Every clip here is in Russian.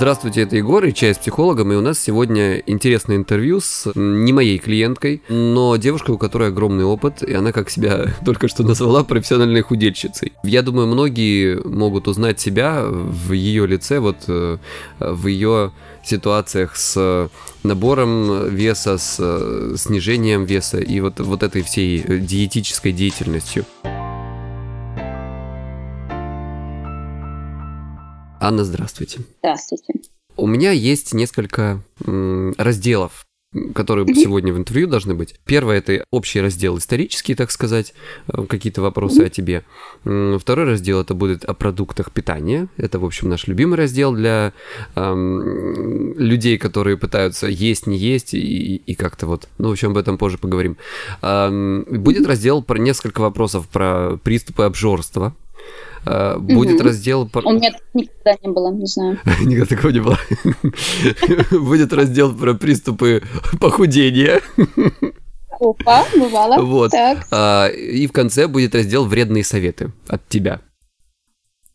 Здравствуйте, это Егор и «Чай с психологом», и у нас сегодня интересное интервью с не моей клиенткой, но девушкой, у которой огромный опыт, и она, как себя только что назвала, профессиональной худельщицей. Я думаю, многие могут узнать себя в ее лице, вот э, в ее ситуациях с набором веса, с э, снижением веса и вот, вот этой всей диетической деятельностью. Анна, здравствуйте. Здравствуйте. У меня есть несколько разделов, которые mm-hmm. сегодня в интервью должны быть. Первое это общий раздел исторический, так сказать, э, какие-то вопросы mm-hmm. о тебе. Второй раздел это будет о продуктах питания. Это, в общем, наш любимый раздел для эм, людей, которые пытаются есть, не есть и, и как-то вот. Ну, в общем, об этом позже поговорим. Эм, будет раздел про несколько вопросов про приступы обжорства. Э, будет раздел... У меня никогда не было, не знаю. Никогда такого не было. Будет раздел про приступы похудения. Опа, бывало. Вот. Так. А, и в конце будет раздел «Вредные советы» от тебя.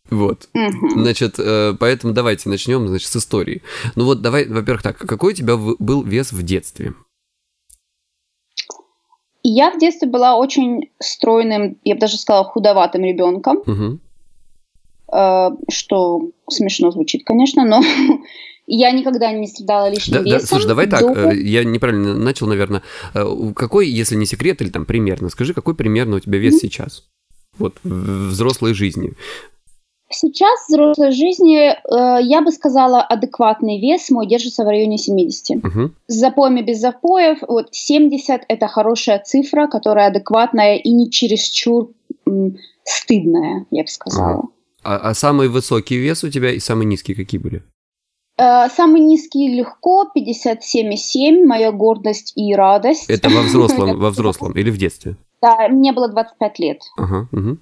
Вот. Угу. Значит, э, поэтому давайте начнем, значит, с истории. Ну вот, давай, во-первых, так, какой у тебя был вес в детстве? Я в детстве была очень стройным, я бы даже сказала, худоватым ребенком. Угу. Э, что смешно звучит, конечно, но я никогда не страдала лишним да, весом. Да, слушай, давай так, до... Э, я неправильно начал, наверное. Э, какой, если не секрет, или там примерно, скажи, какой примерно у тебя вес mm-hmm. сейчас? Вот в взрослой жизни. Сейчас в взрослой жизни, э, я бы сказала, адекватный вес мой держится в районе 70. Угу. С запоями без запоев, вот 70 это хорошая цифра, которая адекватная и не чересчур м, стыдная, я бы сказала. А, а самый высокий вес у тебя и самый низкий какие были? Э, самый низкий легко, 57,7, моя гордость и радость. Это во взрослом, во взрослом или в детстве? Да, мне было 25 лет. Ага, угу.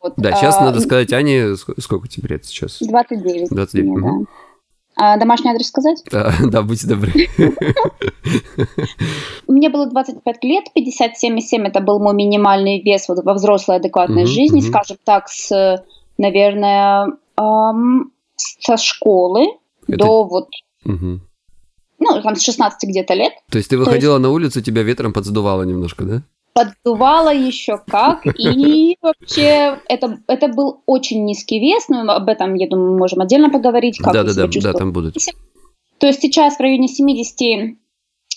Вот, да, сейчас а, надо сказать Ане, сколько тебе лет сейчас? 29. 29, мне, угу. да. А домашний адрес сказать? Да, да будьте добры. Мне было 25 лет, 57,7 это был мой минимальный вес во взрослой адекватной жизни, скажем так, с наверное, эм, со школы Это... до вот, угу. ну, там, с 16 где-то лет. То есть ты выходила есть... на улицу, тебя ветром подсдувало немножко, да? Поддувало еще как, и вообще это, это был очень низкий вес, но об этом, я думаю, мы можем отдельно поговорить, как да, да, да, да, там будут. То есть сейчас в районе 70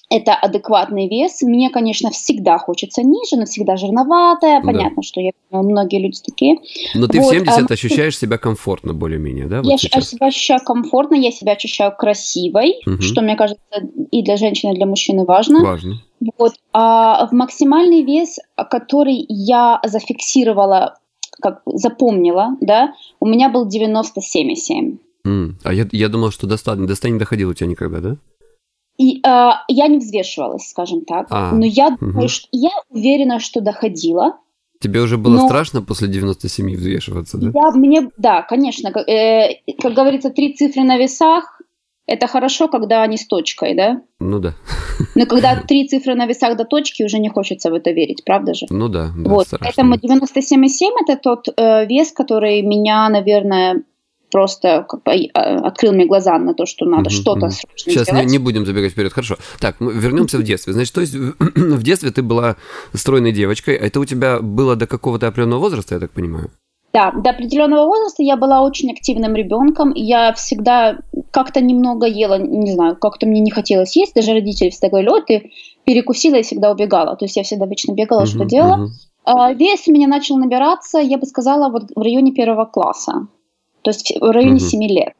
это адекватный вес. Мне, конечно, всегда хочется ниже, но всегда жирноватая. Понятно, да. что я многие люди такие. Но ты вот, в 70 а, ощущаешь себя комфортно более-менее, да? Вот я сейчас? себя ощущаю комфортно, я себя ощущаю красивой, угу. что, мне кажется, и для женщины, и для мужчины важно. Важно. Вот. А в максимальный вес, который я зафиксировала, как запомнила, да, у меня был 97,7. Mm. А я, я думал, что до 100, до 100 не доходил у тебя никогда, да? И э, я не взвешивалась, скажем так. А, но я угу. думаю, что я уверена, что доходила. Тебе уже было но... страшно после 97 взвешиваться, да? Я, мне, да, конечно. Как, э, как говорится, три цифры на весах это хорошо, когда они с точкой, да? Ну да. Но когда три цифры на весах до точки, уже не хочется в это верить, правда же? Ну да. да вот. Поэтому 97,7 это тот э, вес, который меня, наверное, просто как бы, а, открыл мне глаза на то, что надо mm-hmm. что-то срочно Сейчас не, не будем забегать вперед, хорошо. Так, мы вернемся в детстве. Значит, то есть в детстве ты была стройной девочкой, а это у тебя было до какого-то определенного возраста, я так понимаю? Да, до определенного возраста я была очень активным ребенком. Я всегда как-то немного ела, не знаю, как-то мне не хотелось есть. Даже родители всегда говорили, о, ты перекусила и всегда убегала. То есть я всегда вечно бегала, uh-huh, что делала. Uh-huh. Вес у меня начал набираться, я бы сказала, вот в районе первого класса то есть в районе угу. 7 лет.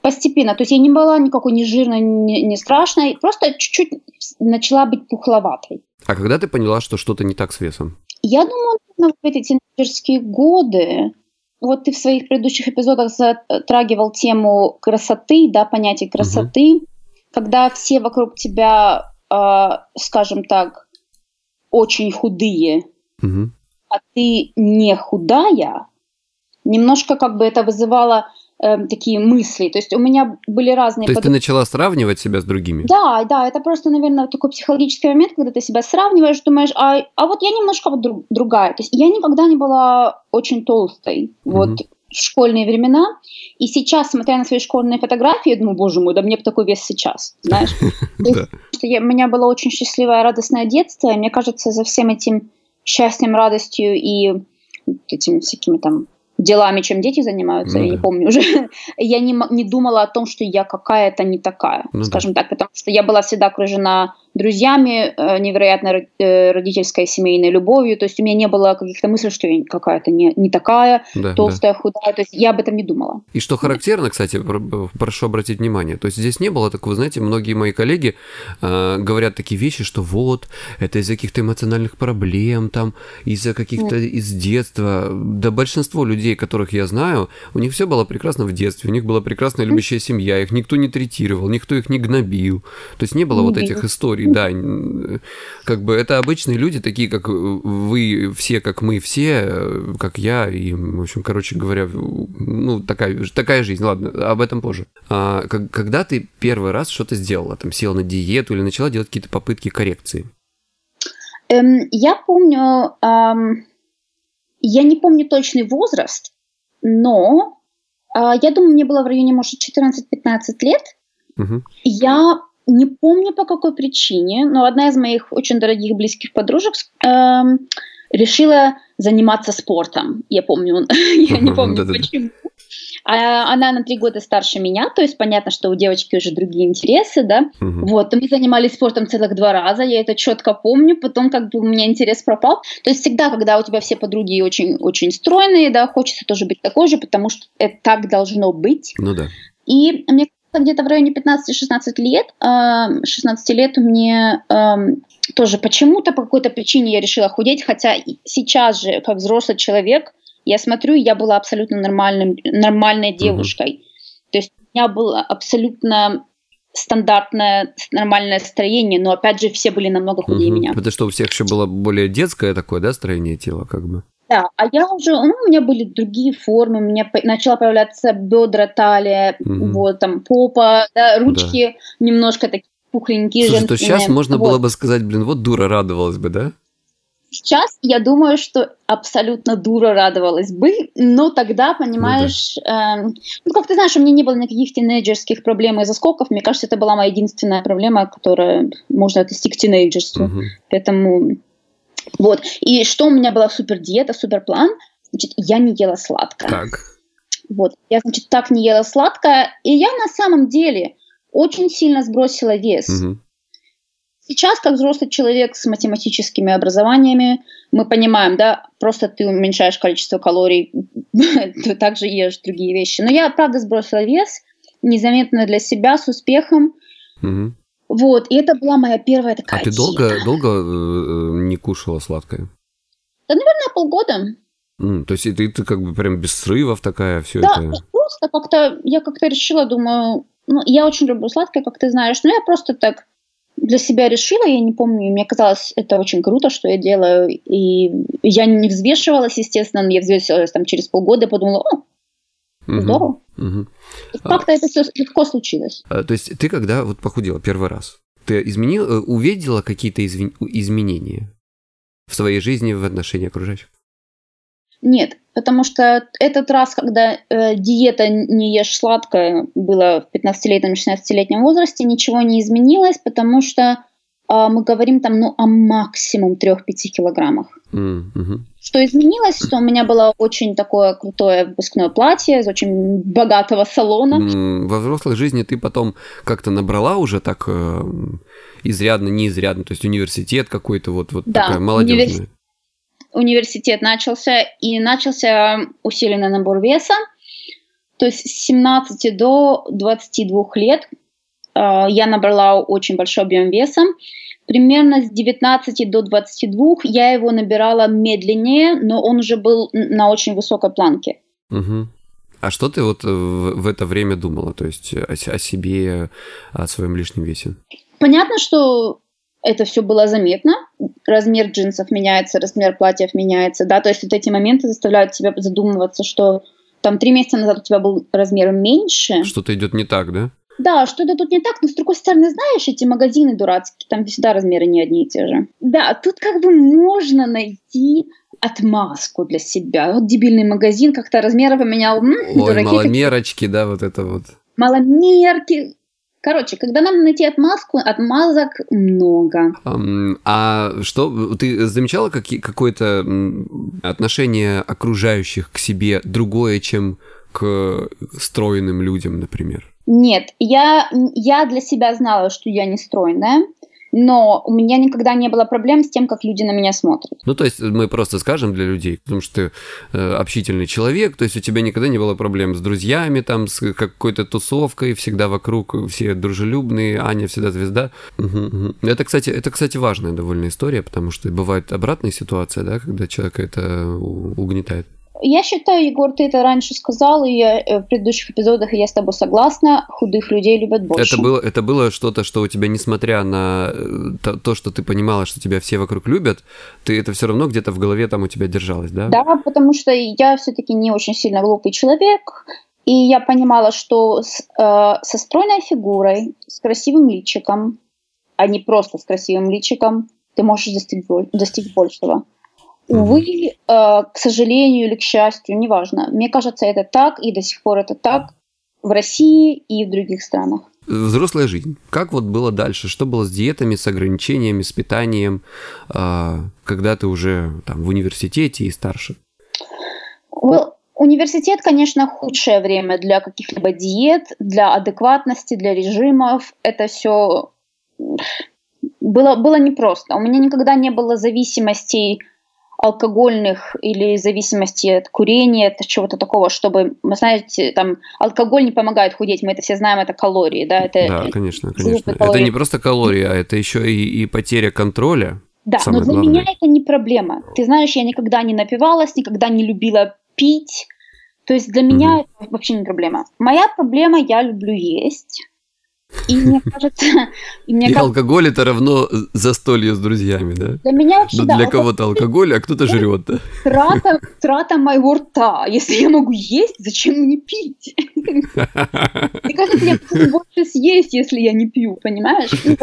Постепенно, то есть я не была никакой не жирной, не, не страшной, просто чуть-чуть начала быть пухловатой. А когда ты поняла, что что-то не так с весом? Я думаю, в эти тинейджерские годы, вот ты в своих предыдущих эпизодах затрагивал тему красоты, да, понятие красоты, угу. когда все вокруг тебя, э, скажем так, очень худые, угу. а ты не худая, немножко как бы это вызывало э, такие мысли. То есть у меня были разные... То есть под... ты начала сравнивать себя с другими? Да, да, это просто, наверное, такой психологический момент, когда ты себя сравниваешь, думаешь, а, а вот я немножко вот друг, другая. То есть я никогда не была очень толстой. Mm-hmm. Вот школьные времена. И сейчас, смотря на свои школьные фотографии, я думаю, боже мой, да мне бы такой вес сейчас, знаешь. У меня было очень счастливое, радостное детство, и мне кажется, за всем этим счастьем, радостью и этими всякими там делами, чем дети занимаются, ну, я да. не помню уже, я не, не думала о том, что я какая-то не такая, ну, скажем да. так, потому что я была всегда окружена друзьями, э, невероятно э, родительской семейной любовью, то есть у меня не было каких-то мыслей, что я какая-то не, не такая, да, толстая, да. худая, то есть я об этом не думала. И что характерно, кстати, прошу обратить внимание, то есть здесь не было такого, знаете, многие мои коллеги э, говорят такие вещи, что вот, это из-за каких-то эмоциональных проблем, там, из-за каких-то mm. из детства, да большинство людей, которых я знаю, у них все было прекрасно в детстве, у них была прекрасная любящая семья, их никто не третировал, никто их не гнобил, то есть не было mm-hmm. вот этих историй да, как бы это обычные люди, такие как вы все, как мы все, как я, и, в общем, короче говоря, ну, такая, такая жизнь, ладно, об этом позже. А, когда ты первый раз что-то сделала, там, села на диету или начала делать какие-то попытки коррекции? Эм, я помню, эм, я не помню точный возраст, но э, я думаю, мне было в районе, может, 14-15 лет. Угу. Я не помню по какой причине, но одна из моих очень дорогих близких подружек эм, решила заниматься спортом. Я помню, я не помню почему. А она на три года старше меня, то есть понятно, что у девочки уже другие интересы, да. Угу. Вот, мы занимались спортом целых два раза, я это четко помню. Потом как бы у меня интерес пропал. То есть всегда, когда у тебя все подруги очень очень стройные, да, хочется тоже быть такой же, потому что это так должно быть. Ну да. И мне где-то в районе 15-16 лет, 16 эм, лет мне эм, тоже почему-то по какой-то причине я решила худеть, хотя сейчас же, как взрослый человек, я смотрю, я была абсолютно нормальным, нормальной девушкой. Mm-hmm. То есть у меня было абсолютно стандартное нормальное строение, но опять же все были намного худее угу. меня. Это что, у всех еще было более детское такое, да, строение тела, как бы? Да, а я уже, ну, у меня были другие формы, у меня начала появляться бедра, талия, угу. вот там попа, да, ручки да. немножко такие пухленькие. Слушай, то сейчас можно вот. было бы сказать, блин, вот дура радовалась бы, да? Сейчас я думаю, что абсолютно дура радовалась бы, но тогда, понимаешь, ну, да. э, ну как ты знаешь, у меня не было никаких тинейджерских проблем и заскоков. Мне кажется, это была моя единственная проблема, которая можно отнести к тинейджерству. Угу. Поэтому вот. И что у меня была супер диета, супер план, значит, я не ела сладкое. Так. Вот. Я, значит, так не ела сладкое, и я на самом деле очень сильно сбросила вес. Угу. Сейчас, как взрослый человек с математическими образованиями, мы понимаем, да, просто ты уменьшаешь количество калорий, ты также ешь другие вещи. Но я, правда, сбросила вес незаметно для себя, с успехом. Угу. Вот, и это была моя первая такая А ты долго, долго э, не кушала сладкое? Да, наверное, полгода. Mm, то есть ты, ты как бы прям без срывов такая, все да, это? Да, просто как-то, я как-то решила, думаю, ну, я очень люблю сладкое, как ты знаешь, но я просто так для себя решила, я не помню, мне казалось, это очень круто, что я делаю, и я не взвешивалась, естественно, я взвесилась там через полгода, подумала, о, угу, здорово. Угу. Как-то а, это все легко случилось. А, то есть ты когда вот похудела первый раз, ты изменил, э, увидела какие-то изв... изменения в своей жизни в отношении окружающих? Нет, потому что этот раз, когда э, диета не ешь сладкое было в 15-летнем, 16-летнем возрасте, ничего не изменилось, потому что мы говорим там ну, о максимум 3-5 килограммах. Mm-hmm. Что изменилось, что у меня было очень такое крутое выпускное платье из очень богатого салона. Во взрослой жизни ты потом как-то набрала уже так э, изрядно, неизрядно, то есть университет какой-то вот, вот да, такая молодежная. Универс... Университет начался, и начался усиленный набор веса. То есть с 17 до 22 лет я набрала очень большой объем веса. Примерно с 19 до 22 я его набирала медленнее, но он уже был на очень высокой планке. Угу. А что ты вот в, в это время думала, то есть о, о себе, о своем лишнем весе? Понятно, что это все было заметно. Размер джинсов меняется, размер платьев меняется, да, то есть вот эти моменты заставляют тебя задумываться, что там три месяца назад у тебя был размер меньше. Что-то идет не так, да? Да, что-то тут не так, но с другой стороны, знаешь, эти магазины дурацкие, там всегда размеры не одни и те же. Да, тут как бы можно найти отмазку для себя. Вот дебильный магазин как-то размеры поменял. М, Ой, дураки маломерочки, да, вот это вот. маломерки. Короче, когда надо найти отмазку, отмазок много. А что, ты замечала какое-то м, отношение окружающих к себе другое, чем к стройным людям, например? Нет, я, я для себя знала, что я не стройная, но у меня никогда не было проблем с тем, как люди на меня смотрят. Ну, то есть мы просто скажем для людей, потому что ты э, общительный человек, то есть у тебя никогда не было проблем с друзьями, там, с какой-то тусовкой, всегда вокруг все дружелюбные, Аня всегда звезда. Мгм, мгм. Это, кстати, это, кстати, важная довольно история, потому что бывает обратная ситуация, да, когда человека это у- угнетает. Я считаю, Егор, ты это раньше сказал, и я, э, в предыдущих эпизодах, я с тобой согласна, худых людей любят больше. Это было, это было что-то, что у тебя, несмотря на э, то, то, что ты понимала, что тебя все вокруг любят, ты это все равно где-то в голове там у тебя держалось, да? Да, потому что я все-таки не очень сильно глупый человек, и я понимала, что с, э, со стройной фигурой, с красивым личиком, а не просто с красивым личиком, ты можешь достичь, достичь большего. Увы, э, к сожалению или к счастью, неважно. Мне кажется, это так, и до сих пор это так в России и в других странах. Взрослая жизнь. Как вот было дальше? Что было с диетами, с ограничениями, с питанием, а, когда ты уже там в университете и старше? Университет, конечно, худшее время для каких-либо диет, для адекватности, для режимов. Это все было, было непросто. У меня никогда не было зависимостей алкогольных или зависимости от курения, от чего-то такого, чтобы, вы знаете, там алкоголь не помогает худеть, мы это все знаем, это калории, да, это Да, конечно, конечно. и Это калории. не просто калории, а это еще и, и потеря контроля. Да, но для главное. меня это не проблема. Ты знаешь, я никогда не напивалась, никогда не любила пить. То есть для меня это вообще не проблема. Моя проблема, я люблю есть. И мне кажется, и мне И кажется, алкоголь это равно застолье с друзьями, да? для меня вообще, Ну, да, для кого-то алкоголь, а кто-то жрет, да? трата, трата моего рта. Если я могу есть, зачем мне пить? Мне кажется, я буду больше съесть, если я не пью, понимаешь? Ну.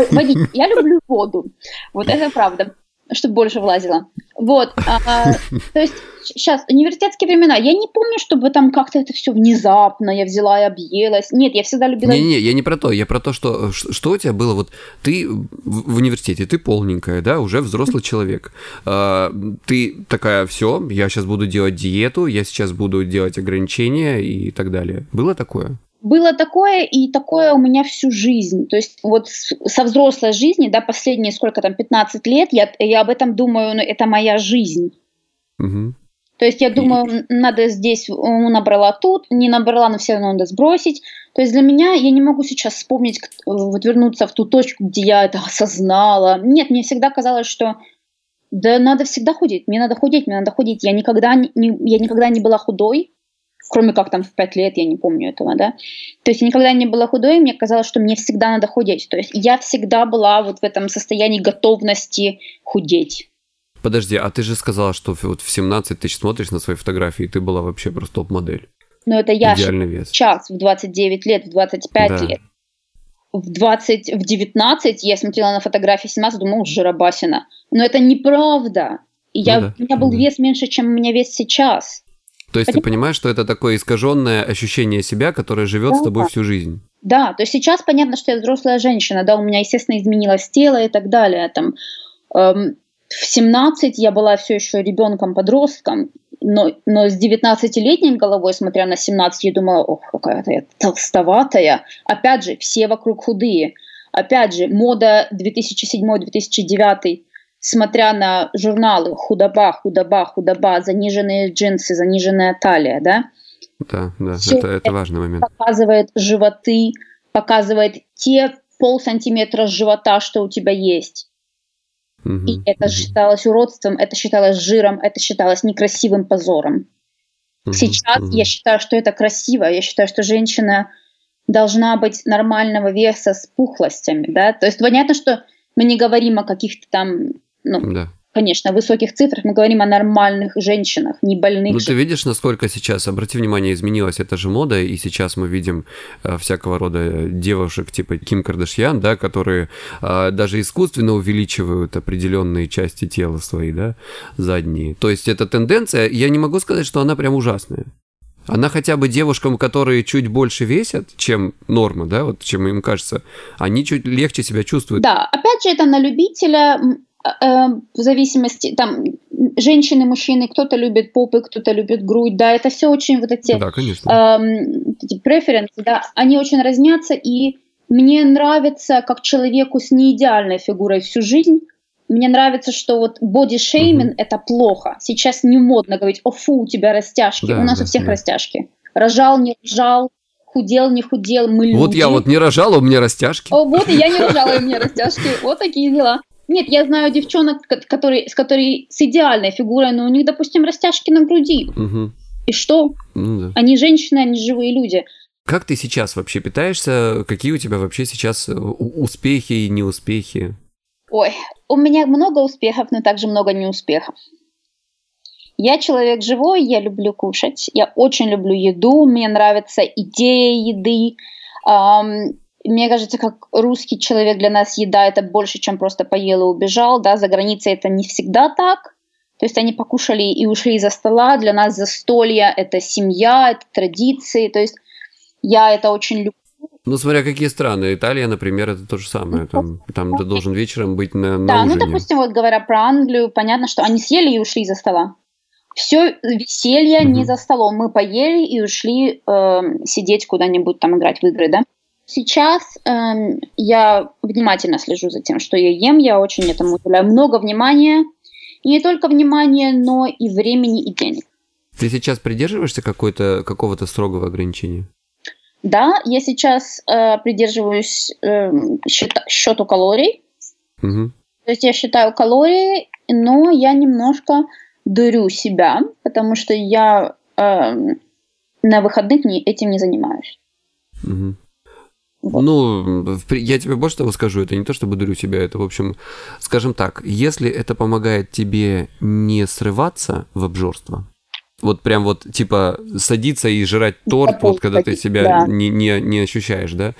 Я люблю воду. Вот это правда. Чтобы больше влазило. Вот. а, то есть сейчас университетские времена. Я не помню, чтобы там как-то это все внезапно я взяла и объелась. Нет, я всегда любила. Не-не, я не про то, я про то, что, что у тебя было, вот ты в в университете, ты полненькая, да, уже взрослый человек, А, ты такая, все, я сейчас буду делать диету, я сейчас буду делать ограничения и так далее. Было такое? Было такое, и такое у меня всю жизнь. То есть вот со взрослой жизни, да, последние сколько там, 15 лет, я, я об этом думаю, ну, это моя жизнь. Мгм. То есть я думаю, надо здесь, набрала тут, не набрала, но все равно надо сбросить. То есть для меня, я не могу сейчас вспомнить, вот вернуться в ту точку, где я это осознала. Нет, мне всегда казалось, что да надо всегда худеть, мне надо худеть, мне надо худеть. Я никогда не- я никогда не была худой, кроме как там в пять лет, я не помню этого, да. То есть я никогда не была худой, и мне казалось, что мне всегда надо худеть. То есть я всегда была вот в этом состоянии готовности худеть. Подожди, а ты же сказала, что вот в 17 ты смотришь на свои фотографии, и ты была вообще просто топ-модель. Но это я Идеальный вес. сейчас, в 29 лет, в 25 Да. лет. В 20, в 19 я смотрела на фотографии 17, думала, жиробасина. Но это неправда. Я, Ну да, у меня был да. вес меньше, чем у меня вес сейчас. То есть ты понимаешь, что это такое искаженное ощущение себя, которое живет с Да. тобой всю жизнь. Да, то есть сейчас понятно, что я взрослая женщина, да, у меня, естественно, изменилось тело и так далее. Там, эм, в 17 я была все еще ребенком-подростком, но, но с 19-летней головой, смотря на 17, я думала, ох, какая-то я толстоватая. Опять же, все вокруг худые. Опять же, мода 2007-2009, смотря на журналы худоба, худоба, худоба, заниженные джинсы, заниженная талия, да, Да, да, Всё это, это важный момент. показывает животы, показывает те полсантиметра живота, что у тебя есть. Мгм, И это мгм, считалось уродством, это считалось жиром, это считалось некрасивым позором. мгм, Сейчас мгм. я считаю, что это красиво. Я считаю, что женщина должна быть нормального веса с пухлостями, да. То есть понятно, что мы не говорим о каких-то там, ну, Да. конечно, высоких цифрах, мы говорим о нормальных женщинах, не больных. Ну, ты видишь, насколько сейчас, обрати внимание, изменилась эта же мода, и сейчас мы видим э, всякого рода девушек типа Ким Кардашьян, да, которые э, даже искусственно увеличивают определенные части тела свои, да, задние. То есть эта тенденция, я не могу сказать, что она прям ужасная. Она хотя бы девушкам, которые чуть больше весят, чем норма, да, вот чем им кажется, они чуть легче себя чувствуют. Да, опять же, это на любителя, э, в зависимости, там, женщины, мужчины, кто-то любит попы, кто-то любит грудь, да, это все очень вот эти, да, конечно. Эм, эти преференсы, да, они очень разнятся, и мне нравится, как человеку с неидеальной фигурой всю жизнь, мне нравится, что вот бодишейминг mm-hmm. это плохо. Сейчас не модно говорить, о фу, у тебя растяжки. Да, у нас да, у всех да. растяжки. Рожал, не рожал, худел, не худел, мы люди. Вот я вот не рожала, у меня растяжки. О, вот и я не рожала, у меня растяжки. Вот такие дела. Нет, я знаю девчонок, которые, с которой с идеальной фигурой, но у них, допустим, растяжки на груди. Угу. И что? Ну, да. Они женщины, они живые люди. Как ты сейчас вообще питаешься? Какие у тебя вообще сейчас успехи и неуспехи? Ой, у меня много успехов, но также много неуспехов. Я человек живой, я люблю кушать, я очень люблю еду, мне нравится идея еды. Um, мне кажется, как русский человек для нас еда это больше, чем просто поел и убежал. Да, за границей это не всегда так. То есть они покушали и ушли за стола. Для нас застолье это семья, это традиции. То есть я это очень люблю. Ну, смотря какие страны. Италия, например, это то же самое. Там, там ты должен вечером быть на, на Да, ужине. ну, допустим, вот говоря про Англию, понятно, что они съели и ушли за стола. Все веселье mm-hmm. не за столом. Мы поели и ушли э, сидеть куда-нибудь там играть в игры, да. Сейчас э, я внимательно слежу за тем, что я ем. Я очень этому уделяю много внимания. И не только внимания, но и времени и денег. Ты сейчас придерживаешься какого-то строгого ограничения? Да, я сейчас э, придерживаюсь э, счет, счету калорий. Угу. То есть я считаю калории, но я немножко дурю себя, потому что я э, на выходных не, этим не занимаюсь. Угу. Вот. Ну, я тебе больше того скажу, это не то, чтобы дурю себя, это, в общем, скажем так, если это помогает тебе не срываться в обжорство, вот прям вот типа садиться и жрать торт, вот когда ты себя да. не, не, не ощущаешь, да,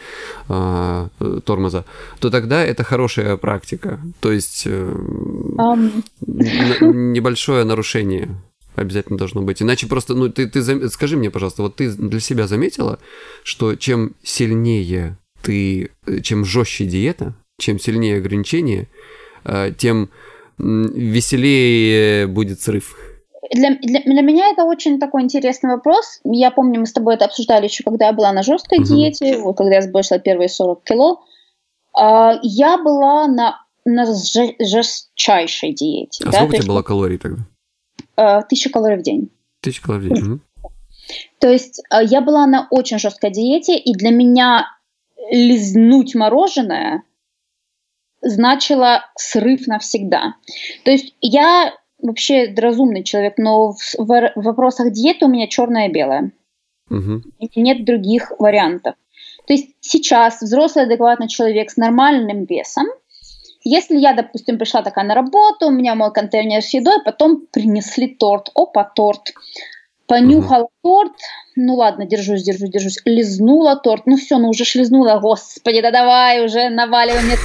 а, тормоза, то тогда это хорошая практика. То есть um. небольшое нарушение обязательно должно быть. Иначе просто, ну, ты, ты скажи мне, пожалуйста, вот ты для себя заметила, что чем сильнее ты, чем жестче диета, чем сильнее ограничения, а, тем веселее будет срыв для, для, для меня это очень такой интересный вопрос. Я помню, мы с тобой это обсуждали еще, когда я была на жесткой uh-huh. диете, вот, когда я сбросила первые 40 кило. Uh, я была на, на жестчайшей диете. А да? сколько у тебя было калорий тогда? Uh, тысяча калорий в день. Тысяча калорий в день. То есть uh, я была на очень жесткой диете, и для меня лизнуть мороженое значило срыв навсегда. То есть я вообще разумный человек, но в, в, в вопросах диеты у меня черное и белое. Угу. Нет других вариантов. То есть сейчас взрослый адекватный человек с нормальным весом, если я, допустим, пришла такая на работу, у меня мой контейнер с едой, потом принесли торт, опа, торт. Понюхала угу. торт, ну ладно, держусь, держусь, держусь. Лизнула торт, ну все, ну уже шлизнула, господи, да давай уже наваливай мне.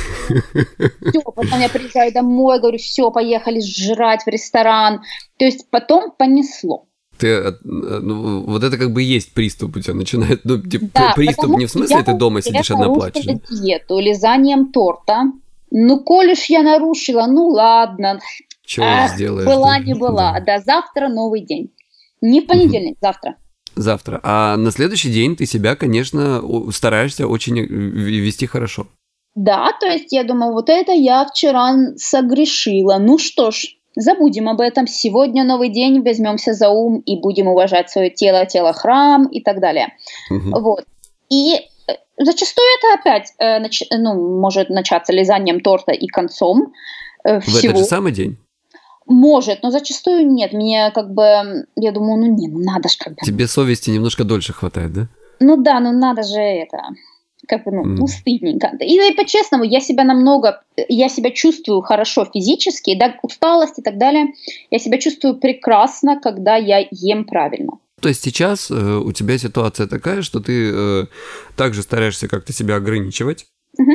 Все, потом я приезжаю домой, говорю, все, поехали жрать в ресторан. То есть потом понесло. Ты, э, ну, вот это как бы есть приступ у тебя начинает, ну, типа, да, приступ не в смысле ты дома сидишь одна плачешь. диету лизанием торта. Ну, коль уж я нарушила, ну ладно. Чего сделаешь? Была, не была. Да. да, завтра новый день. Не понедельник, завтра. Завтра. А на следующий день ты себя, конечно, стараешься очень э, вести хорошо. Да, то есть я думаю, вот это я вчера согрешила. Ну что ж, забудем об этом. Сегодня новый день, возьмемся за ум и будем уважать свое тело, тело храм и так далее. Угу. Вот. И зачастую это опять э, нач... ну, может начаться лизанием торта и концом. Э, всего. В этот же самый день? Может, но зачастую нет. Мне как бы, я думаю, ну не, ну надо же как бы. Тебе совести немножко дольше хватает, да? Ну да, ну надо же это. как бы, ну, mm. ну стыдненько. И, и по-честному, я себя намного, я себя чувствую хорошо физически, да, усталость и так далее, я себя чувствую прекрасно, когда я ем правильно. То есть сейчас э, у тебя ситуация такая, что ты э, также стараешься как-то себя ограничивать, угу.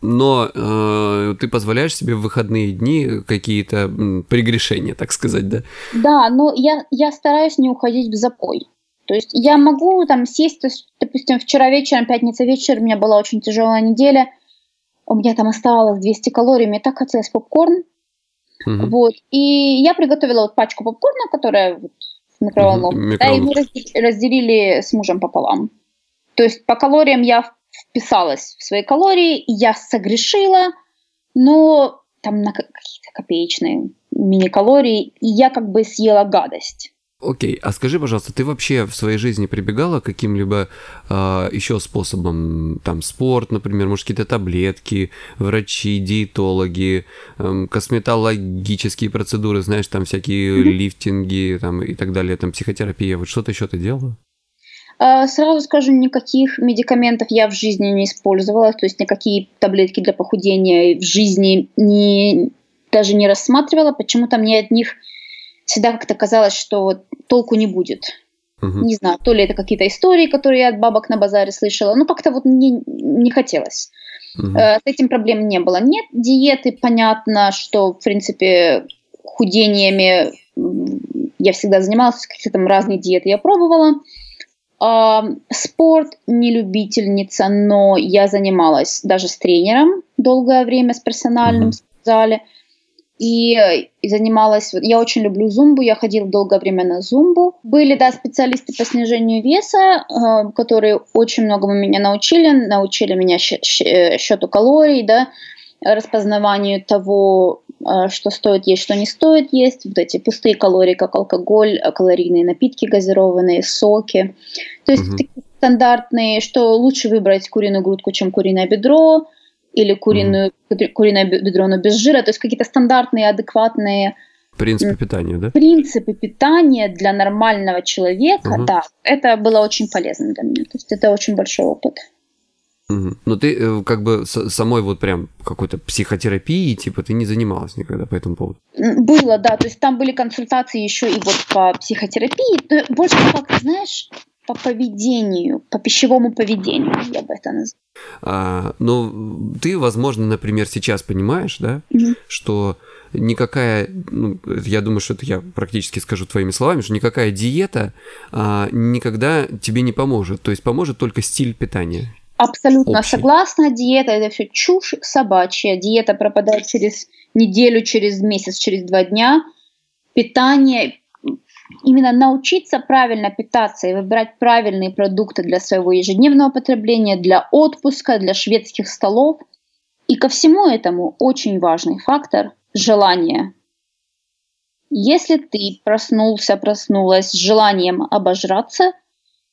но э, ты позволяешь себе в выходные дни какие-то прегрешения, так сказать, да? Да, но я, я стараюсь не уходить в запой. То есть я могу там сесть, то есть, допустим, вчера вечером, пятница вечер, у меня была очень тяжелая неделя, у меня там оставалось 200 калорий, мне так хотелось попкорн. Угу. Вот. И я приготовила вот пачку попкорна, которая вот в микроволновке. Угу, да, и мы разделили с мужем пополам. То есть по калориям я вписалась в свои калории, я согрешила, но там на какие-то копеечные мини-калории, и я как бы съела гадость. Окей, а скажи, пожалуйста, ты вообще в своей жизни прибегала к каким-либо э, еще способам, там, спорт, например, может, какие-то таблетки, врачи, диетологи, э, косметологические процедуры, знаешь, там всякие mm-hmm. лифтинги там, и так далее, там, психотерапия, вот что-то еще ты делала? А, сразу скажу, никаких медикаментов я в жизни не использовала, то есть никакие таблетки для похудения в жизни не, даже не рассматривала, почему-то мне от них всегда как-то казалось, что толку не будет. Угу. Не знаю, то ли это какие-то истории, которые я от бабок на базаре слышала, но как-то вот мне не хотелось. Угу. С этим проблем не было. Нет, диеты, понятно, что, в принципе, худениями я всегда занималась, какие-то там разные диеты я пробовала. А, спорт не любительница, но я занималась даже с тренером долгое время, с персональным угу. в зале и, и занималась, я очень люблю зумбу, я ходила долгое время на зумбу. Были, да, специалисты по снижению веса, э, которые очень многому меня научили, научили меня э, счету калорий, да, распознаванию того, э, что стоит есть, что не стоит есть, вот эти пустые калории, как алкоголь, калорийные напитки газированные, соки. То есть угу. такие стандартные, что лучше выбрать куриную грудку, чем куриное бедро, или куриную, mm. куриное бедро, но без жира, то есть какие-то стандартные, адекватные Принципы питания, да? Принципы питания для нормального человека, угу. да, это было очень полезно для меня. То есть это очень большой опыт. Угу. Но ты э, как бы самой вот прям какой-то психотерапии, типа, ты не занималась никогда по этому поводу? Было, да. То есть там были консультации еще и вот по психотерапии. Больше как, знаешь, по поведению, по пищевому поведению, я бы это назвала. А, ну, ты, возможно, например, сейчас понимаешь, да, mm-hmm. что никакая, ну, я думаю, что это я практически скажу твоими словами, что никакая диета а, никогда тебе не поможет. То есть поможет только стиль питания. Абсолютно общий. согласна. Диета это все чушь собачья. Диета пропадает через неделю, через месяц, через два дня. Питание, именно научиться правильно питаться и выбирать правильные продукты для своего ежедневного потребления, для отпуска, для шведских столов. И ко всему этому очень важный фактор – желание. Если ты проснулся, проснулась с желанием обожраться,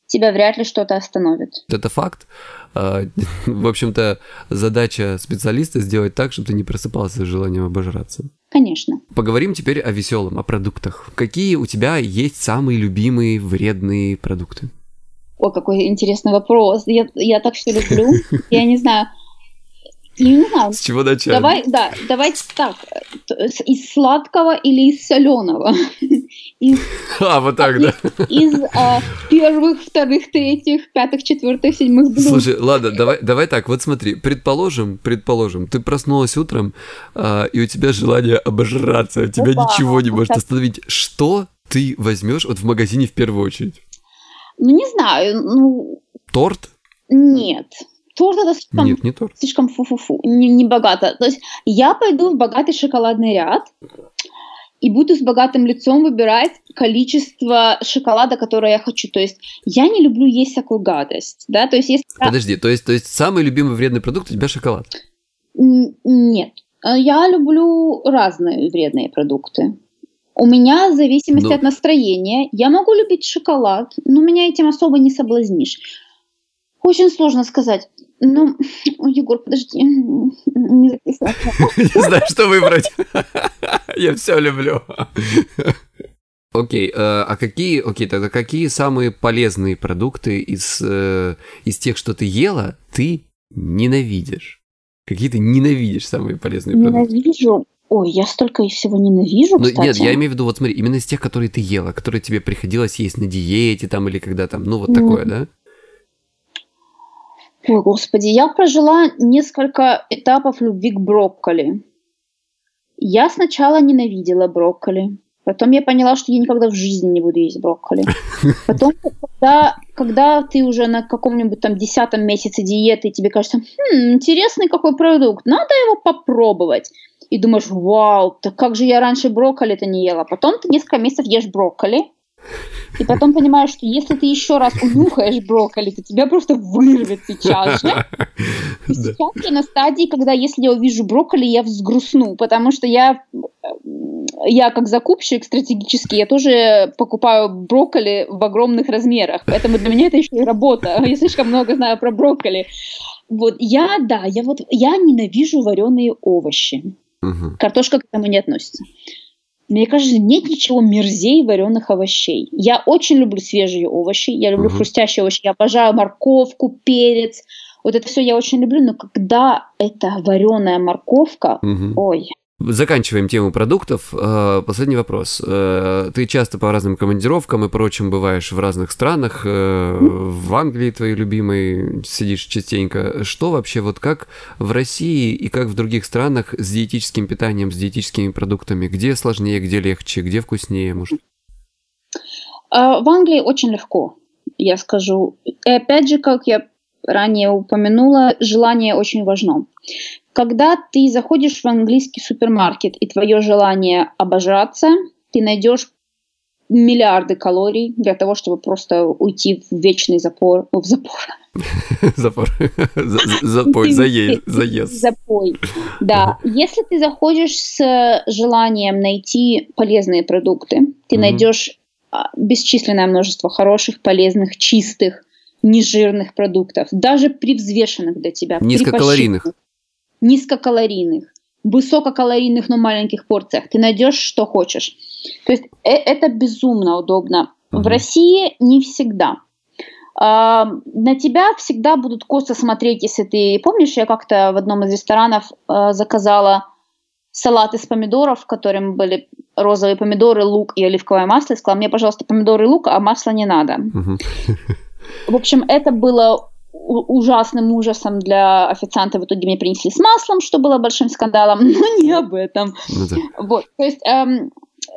тебя вряд ли что-то остановит. Это факт. А, в общем-то, задача специалиста сделать так, чтобы ты не просыпался с желанием обожраться. Конечно. Поговорим теперь о веселом, о продуктах. Какие у тебя есть самые любимые вредные продукты? О, какой интересный вопрос. Я, я так все люблю. Я не знаю. Не знаю. С чего начать? Давай, да, давайте так. Из сладкого или из соленого? Из, а, вот так, да. Из а, первых, вторых, третьих, пятых, четвертых, седьмых блюд. Слушай, ладно, давай, давай так, вот смотри, предположим, предположим, ты проснулась утром, а, и у тебя желание обожраться, тебя Опа, ничего не может остановить. Что ты возьмешь вот в магазине в первую очередь? Ну, не знаю, ну... Торт? Нет. Торт это слишком, Нет, не торт. слишком фу-фу-фу, не, не богато. То есть я пойду в богатый шоколадный ряд, и буду с богатым лицом выбирать количество шоколада, которое я хочу. То есть я не люблю есть всякую гадость, да, то есть если... Подожди, то есть, то есть самый любимый вредный продукт у тебя шоколад? Нет, я люблю разные вредные продукты. У меня в зависимости ну... от настроения. Я могу любить шоколад, но меня этим особо не соблазнишь. Очень сложно сказать. Ну, Егор, подожди. Не записала. Не знаю, что выбрать. Я все люблю. Окей, э, а какие, окей, тогда какие самые полезные продукты из, э, из тех, что ты ела, ты ненавидишь? Какие ты ненавидишь самые полезные продукты? Ненавижу. Ой, я столько всего ненавижу, Ну, кстати. нет, я имею в виду, вот смотри, именно из тех, которые ты ела, которые тебе приходилось есть на диете там или когда там, ну вот такое, да? Ой, господи, я прожила несколько этапов любви к брокколи. Я сначала ненавидела брокколи. Потом я поняла, что я никогда в жизни не буду есть брокколи. Потом, когда, когда ты уже на каком-нибудь там десятом месяце диеты, тебе кажется, хм, интересный какой продукт, надо его попробовать. И думаешь, вау, так как же я раньше брокколи-то не ела. Потом ты несколько месяцев ешь брокколи, и потом понимаешь, что если ты еще раз унюхаешь брокколи, то тебя просто вырвет сейчас же. И сейчас я на стадии, когда если я увижу брокколи, я взгрустну, потому что я, я как закупщик стратегический, я тоже покупаю брокколи в огромных размерах, поэтому для меня это еще и работа. Я слишком много знаю про брокколи. Вот я, да, я вот я ненавижу вареные овощи. Картошка к этому не относится. Мне кажется, нет ничего мерзей вареных овощей. Я очень люблю свежие овощи, я люблю Мгм. хрустящие овощи, я обожаю морковку, перец. Вот это все я очень люблю, но когда это вареная морковка, Мгм. ой, Заканчиваем тему продуктов. Э, Последний вопрос. Э, Ты часто по разным командировкам и прочим бываешь в разных странах. Э, В Англии твоей любимой сидишь частенько. Что вообще, вот как в России и как в других странах с диетическим питанием, с диетическими продуктами? Где сложнее, где легче, где вкуснее, может? В Англии очень легко, я скажу. И опять же, как я ранее упомянула, желание очень важно. Когда ты заходишь в английский супермаркет и твое желание обожраться, ты найдешь миллиарды калорий для того, чтобы просто уйти в вечный запор, в запор, Запор. За- за- Запой, заезд. запой. Да, если ты заходишь с желанием найти полезные продукты, ты найдешь а, бесчисленное множество хороших, полезных, чистых, нежирных продуктов, даже при взвешенных для тебя. Низкокалорийных. Низкокалорийных, высококалорийных, но маленьких порциях. Ты найдешь, что хочешь. То есть э- это безумно удобно. В Мгм. России не всегда. А, на тебя всегда будут косо смотреть, если ты... Помнишь, я как-то в одном из ресторанов а, заказала салат из помидоров, в котором были розовые помидоры, лук и оливковое масло. И сказала, мне, пожалуйста, помидоры и лук, а масла не надо. Мгм. В общем, это было ужасным ужасом для официанта. В итоге мне принесли с маслом, что было большим скандалом, но не об этом. Ну да. Вот, то есть эм,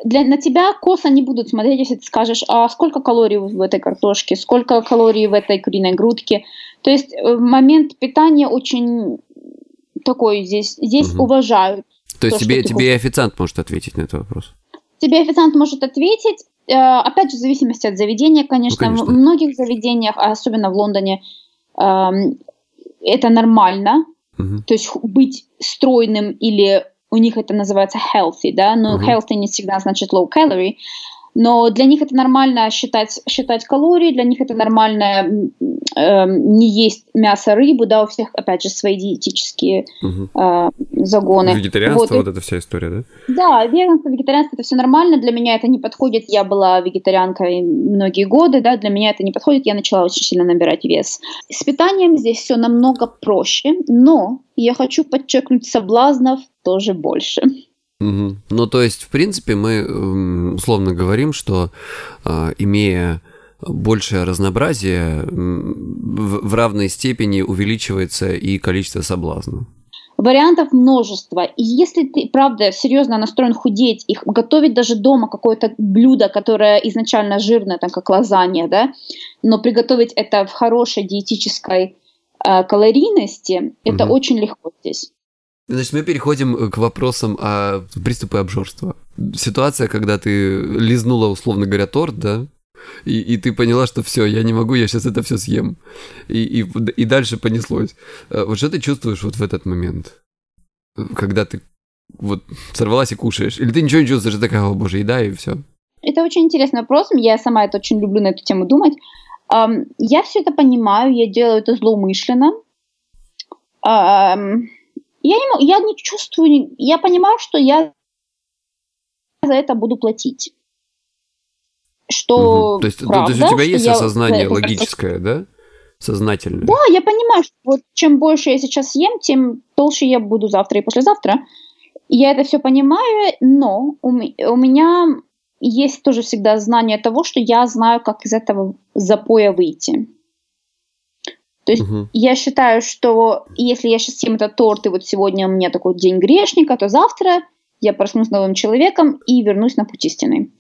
для, на тебя косо не будут смотреть, если ты скажешь, а сколько калорий в этой картошке, сколько калорий в этой куриной грудке. То есть э, момент питания очень такой здесь, здесь Мгм. уважают. То есть То, тебе, что ты тебе и официант может ответить на этот вопрос. Тебе официант может ответить, опять же, в зависимости от заведения, конечно. Ну, конечно. В многих заведениях, а особенно в Лондоне, эм, это нормально. Мгм. То есть быть стройным или у них это называется healthy, да, но Мгм. healthy не всегда значит low calorie. Но для них это нормально считать, считать калории, для них это нормально эм, не есть мясо, рыбу, да, у всех, опять же, свои диетические э, загоны. Вегетарианство, Вот, вот эта вся история, да? да, веганство, вегетарианство это все нормально. Для меня это не подходит. Я была вегетарианкой многие годы, да, для меня это не подходит. Я начала очень сильно набирать вес. С питанием здесь все намного проще, но я хочу подчеркнуть, соблазнов тоже больше. Ну, то есть, в принципе, мы м, условно говорим, что а, имея большее разнообразие, в, равной степени увеличивается и количество соблазнов. Вариантов множество. И если ты, правда, серьезно настроен худеть, их готовить даже дома какое-то блюдо, которое изначально жирное, там как лазанья, да, но приготовить это в хорошей диетической э, калорийности, это Мгм. очень легко здесь. Значит, мы переходим к вопросам о приступе обжорства. Ситуация, когда ты лизнула, условно говоря, торт, да, и, и ты поняла, что все, я не могу, я сейчас это все съем. И, и, и дальше понеслось. Э, Вот что ты чувствуешь вот в этот момент? Когда ты вот сорвалась и кушаешь? Или ты ничего не чувствуешь, ты такая, о боже, еда и все. Это очень интересный вопрос. Я сама это очень люблю на эту тему думать. Я все это понимаю, я делаю это злоумышленно. Я, не, я не чувствую, я понимаю, что я за это буду платить. Что То есть, правда, то есть у тебя есть осознание это логическое, да? сознательное. Да, я понимаю, что вот чем больше я сейчас ем, тем толще я буду завтра и послезавтра. Я это все понимаю, но у, у меня есть тоже всегда знание того, что я знаю, как из этого запоя выйти. То есть угу. я считаю, что если я сейчас съем этот торт, и вот сегодня у меня такой день грешника, то завтра я проснусь новым человеком и вернусь на путь истины.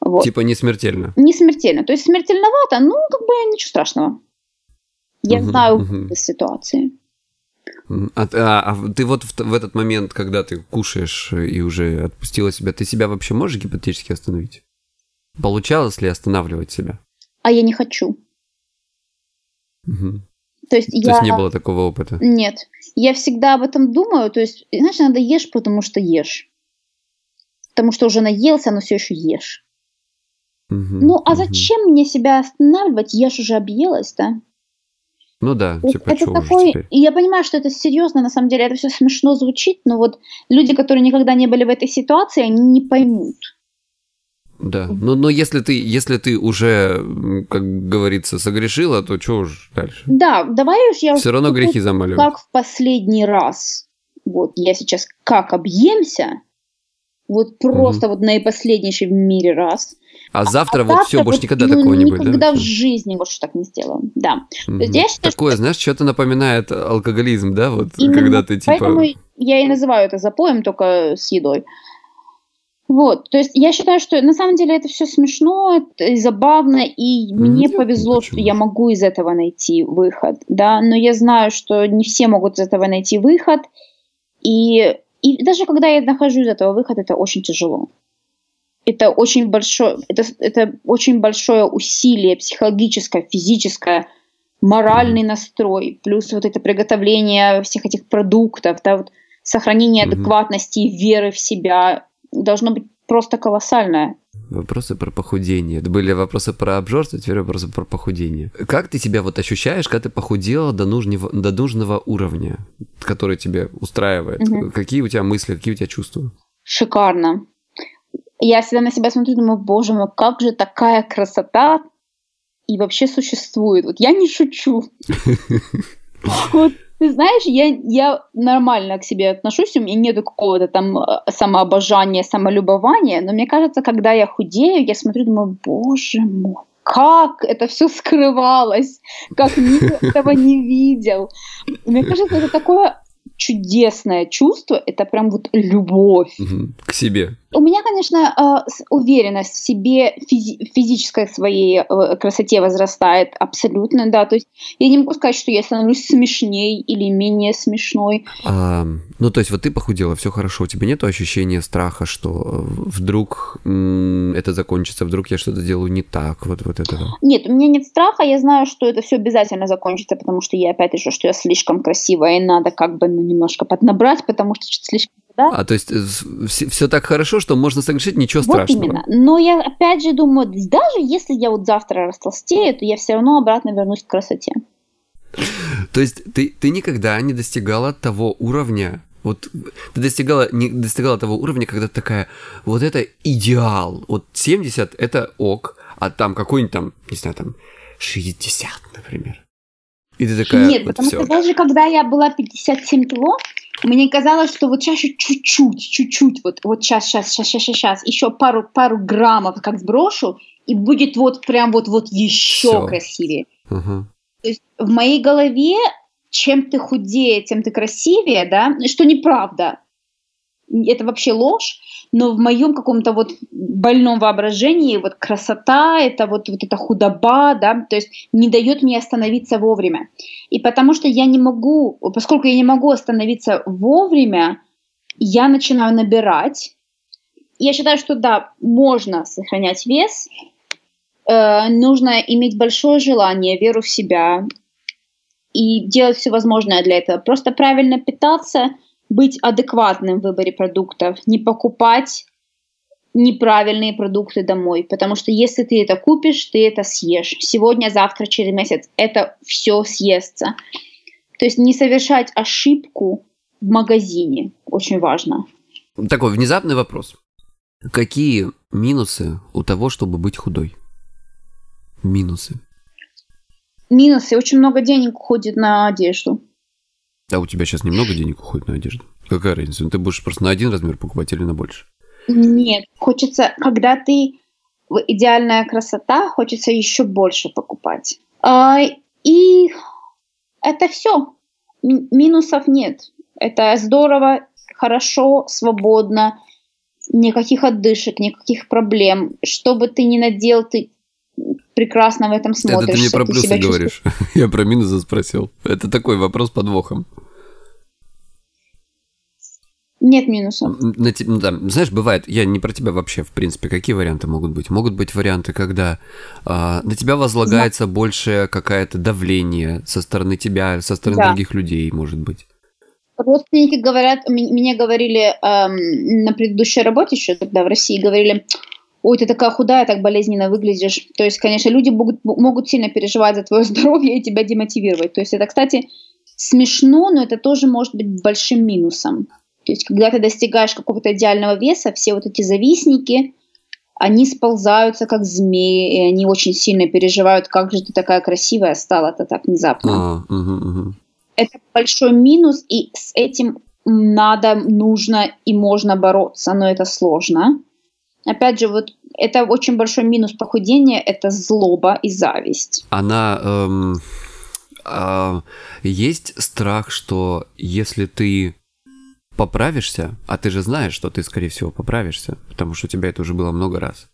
Вот. Типа не смертельно. Не смертельно. То есть смертельновато, ну, как бы ничего страшного. Я угу, знаю угу. ситуации. А, а, а ты вот в, в этот момент, когда ты кушаешь и уже отпустила себя, ты себя вообще можешь гипотетически остановить? Получалось ли останавливать себя? А я не хочу. Угу. То есть, то я... есть не было такого опыта? Нет. Я всегда об этом думаю. То есть, знаешь, надо ешь, потому что ешь. Потому что уже наелся, но все еще ешь. Угу, ну, а угу. зачем мне себя останавливать? Я же уже объелась, да? Ну да, типа это такой, я понимаю, что это серьезно, на самом деле, это все смешно звучит, но вот люди, которые никогда не были в этой ситуации, они не поймут. Да, но, но если ты, если ты уже, как говорится, согрешила, то что уж дальше? Да, давай уж я... Все равно грехи замаливать. Как в последний раз. Вот я сейчас как объемся, вот просто угу. вот наипоследнейший в мире раз. А завтра а вот завтра все, больше никогда ну, такого не будет, да? Никогда в жизни больше так не сделаем, да. Угу. есть я считаю, Такое, что... знаешь, что-то напоминает алкоголизм, да, вот Именно. когда ты типа... Поэтому я и называю это запоем, только с едой. Вот, то есть я считаю, что на самом деле это все смешно, это забавно, и mm мне повезло, почему? что я могу из этого найти выход, да, но я знаю, что не все могут из этого найти выход, и, и даже когда я нахожу из этого выход, это очень тяжело. Это очень большое, это, это очень большое усилие психологическое, физическое, моральный настрой, плюс вот это приготовление всех этих продуктов, да, вот сохранение адекватности и веры в себя должно быть просто колоссальное. Вопросы про похудение. Это были вопросы про обжорство, теперь вопросы про похудение. Как ты себя вот ощущаешь, когда ты похудела до нужного, до нужного уровня, который тебе устраивает? Угу. Какие у тебя мысли, какие у тебя чувства? Шикарно я всегда на себя смотрю, думаю, боже мой, как же такая красота и вообще существует. Вот я не шучу. Вот ты знаешь, я, я нормально к себе отношусь, у меня нету какого-то там э, самообожания, самолюбования, но мне кажется, когда я худею, я смотрю, думаю, боже мой, как это все скрывалось, как никто этого не видел. мне кажется, это такое чудесное чувство, это прям вот любовь. К себе. У меня, конечно, э, уверенность в себе физи- физической своей э, красоте возрастает абсолютно, да. То есть я не могу сказать, что я становлюсь смешней или менее смешной. А, ну, то есть вот ты похудела, все хорошо, у тебя нет ощущения страха, что вдруг м- это закончится, вдруг я что-то делаю не так, вот, вот этого? Нет, у меня нет страха, я знаю, что это все обязательно закончится, потому что я опять решу, что я слишком красивая, и надо как бы ну, немножко поднабрать, потому что слишком да? А то есть все, э, все так хорошо, что можно согрешить, ничего вот страшного. именно. Но я опять же думаю, даже если я вот завтра растолстею, то я все равно обратно вернусь к красоте. То есть ты, ты никогда не достигала того уровня, вот ты достигала, не достигала того уровня, когда такая, вот это идеал, вот 70 это ок, а там какой-нибудь там, не знаю, там 60, например. И ты такая, Нет, вот потому всё. что даже когда я была 57 кило, мне казалось, что вот сейчас чуть-чуть, чуть-чуть, вот, вот сейчас, сейчас, сейчас, сейчас, сейчас, еще пару, пару граммов как сброшу, и будет вот прям вот, вот еще Всё. красивее. Угу. То есть в моей голове чем ты худее, тем ты красивее, да, что неправда. Это вообще ложь, но в моем каком-то вот больном воображении вот красота, это вот, вот эта худоба, да, то есть не дает мне остановиться вовремя. И потому что я не могу, поскольку я не могу остановиться вовремя, я начинаю набирать. Я считаю, что да, можно сохранять вес, э, нужно иметь большое желание, веру в себя и делать все возможное для этого. Просто правильно питаться – быть адекватным в выборе продуктов, не покупать неправильные продукты домой, потому что если ты это купишь, ты это съешь. Сегодня, завтра, через месяц это все съестся. То есть не совершать ошибку в магазине очень важно. Такой внезапный вопрос. Какие минусы у того, чтобы быть худой? Минусы. минусы. Очень много денег уходит на одежду. А у тебя сейчас немного денег уходит на одежду? Какая разница? Ну, ты будешь просто на один размер покупать или на больше? Нет, хочется, когда ты идеальная красота, хочется еще больше покупать. А, и это все. Минусов нет. Это здорово, хорошо, свободно, никаких отдышек, никаких проблем. Что бы ты ни надел, ты прекрасно в этом смотришь. Это ты мне про плюсы говоришь. Я про минусы спросил. Это такой вопрос подвохом. Нет минусов. На, ну, да, знаешь, бывает, я не про тебя вообще, в принципе, какие варианты могут быть? Могут быть варианты, когда а, на тебя возлагается да. больше какое-то давление со стороны тебя, со стороны да. других людей, может быть. Родственники говорят, мне говорили эм, на предыдущей работе еще тогда в России, говорили, ой, ты такая худая, так болезненно выглядишь. То есть, конечно, люди могут, могут сильно переживать за твое здоровье и тебя демотивировать. То есть это, кстати, смешно, но это тоже может быть большим минусом. То есть, когда ты достигаешь какого-то идеального веса, все вот эти завистники, они сползаются как змеи, и они очень сильно переживают, как же ты такая красивая стала-то так внезапно. А, угу, угу. Это большой минус, и с этим надо, нужно и можно бороться, но это сложно. Опять же, вот это очень большой минус похудения, это злоба и зависть. Она эм, э, есть страх, что если ты поправишься, а ты же знаешь, что ты, скорее всего, поправишься, потому что у тебя это уже было много раз.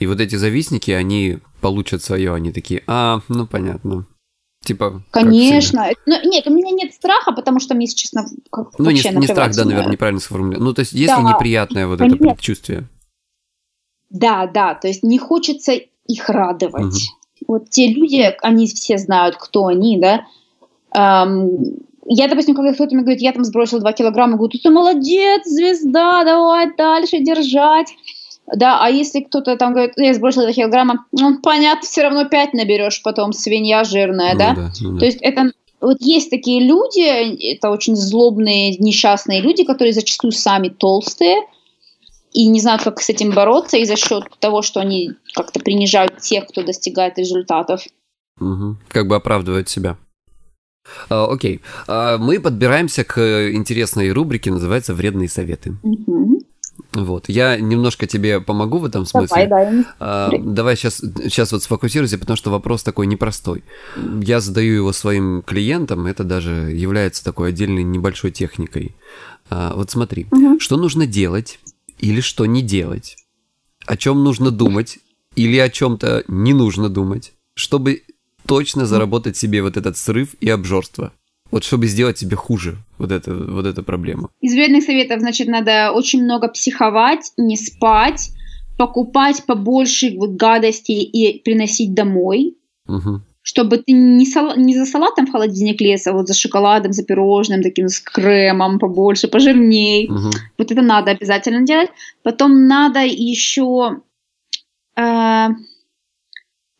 И вот эти завистники, они получат свое, они такие, а, ну понятно. Типа. Конечно. Но, нет, у меня нет страха, потому что мне, если честно, как Ну, не, не страх, да, наверное, неправильно сформулировано. Ну, то есть, если да, неприятное вот это предчувствие. Да, да, то есть не хочется их радовать. Угу. Вот те люди, они все знают, кто они, да. Эм, я, допустим, когда кто-то мне говорит, я там сбросил 2 килограмма, говорю, ты молодец, звезда, давай дальше держать. Да, а если кто-то там говорит, я сбросил 2 килограмма, ну, понятно, все равно 5 наберешь потом, свинья жирная, ну, да? да ну, да. То есть это вот есть такие люди, это очень злобные, несчастные люди, которые зачастую сами толстые и не знают, как с этим бороться, и за счет того, что они как-то принижают тех, кто достигает результатов. Угу. Как бы оправдывают себя. А, окей. А, мы подбираемся к интересной рубрике, называется «Вредные советы». Вот, я немножко тебе помогу в этом смысле. Давай, да. А, давай сейчас, сейчас вот сфокусируйся, потому что вопрос такой непростой. Я задаю его своим клиентам, это даже является такой отдельной небольшой техникой. А, вот смотри, угу. что нужно делать или что не делать? О чем нужно думать или о чем-то не нужно думать, чтобы точно заработать себе вот этот срыв и обжорство. Вот чтобы сделать себе хуже, вот это, вот эта проблема. Из вредных советов, значит, надо очень много психовать, не спать, покупать побольше гадостей и приносить домой. Угу. Чтобы ты не, сал... не за салатом в холодильник лез, а вот за шоколадом, за пирожным, таким с кремом побольше, пожирней. Угу. Вот это надо обязательно делать. Потом надо еще... Э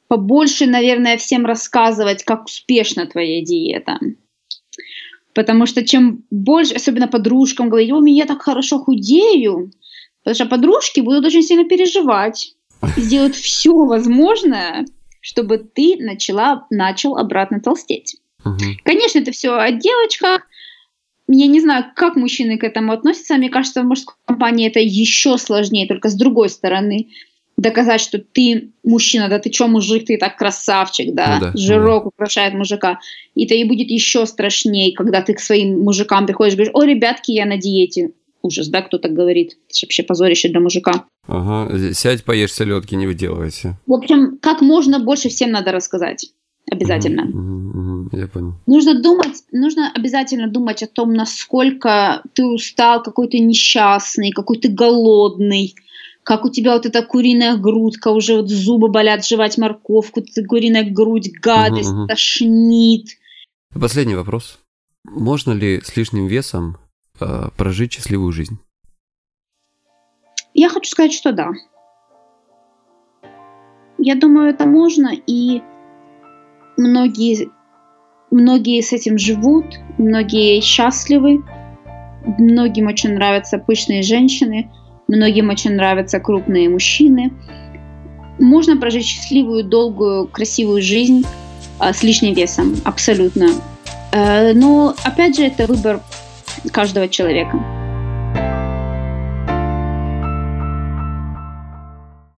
побольше, наверное, всем рассказывать, как успешна твоя диета. Потому что чем больше, особенно подружкам, говорить, о, я так хорошо худею, потому что подружки будут очень сильно переживать сделают все возможное, чтобы ты начала, начал обратно толстеть. Угу. Конечно, это все о девочках. Я не знаю, как мужчины к этому относятся. Мне кажется, в мужской компании это еще сложнее, только с другой стороны доказать, что ты мужчина, да ты чё, мужик, ты так красавчик, да, ну, да жирок ну, украшает мужика. И это и будет еще страшнее, когда ты к своим мужикам приходишь и говоришь, о, ребятки, я на диете. Ужас, да, кто так говорит? Это вообще позорище для мужика. Ага, сядь, поешь селедки, не выделывайся. В общем, как можно больше всем надо рассказать. Обязательно. Я понял. Нужно думать, нужно обязательно думать о том, насколько ты устал, какой ты несчастный, какой ты голодный, как у тебя вот эта куриная грудка, уже вот зубы болят жевать морковку, эта куриная грудь, гадость, угу. тошнит. Последний вопрос. Можно ли с лишним весом э, прожить счастливую жизнь? Я хочу сказать, что да. Я думаю, это можно, и многие, многие с этим живут, многие счастливы, многим очень нравятся пышные женщины – Многим очень нравятся крупные мужчины. Можно прожить счастливую, долгую, красивую жизнь, а, с лишним весом, абсолютно. Э, но, опять же, это выбор каждого человека.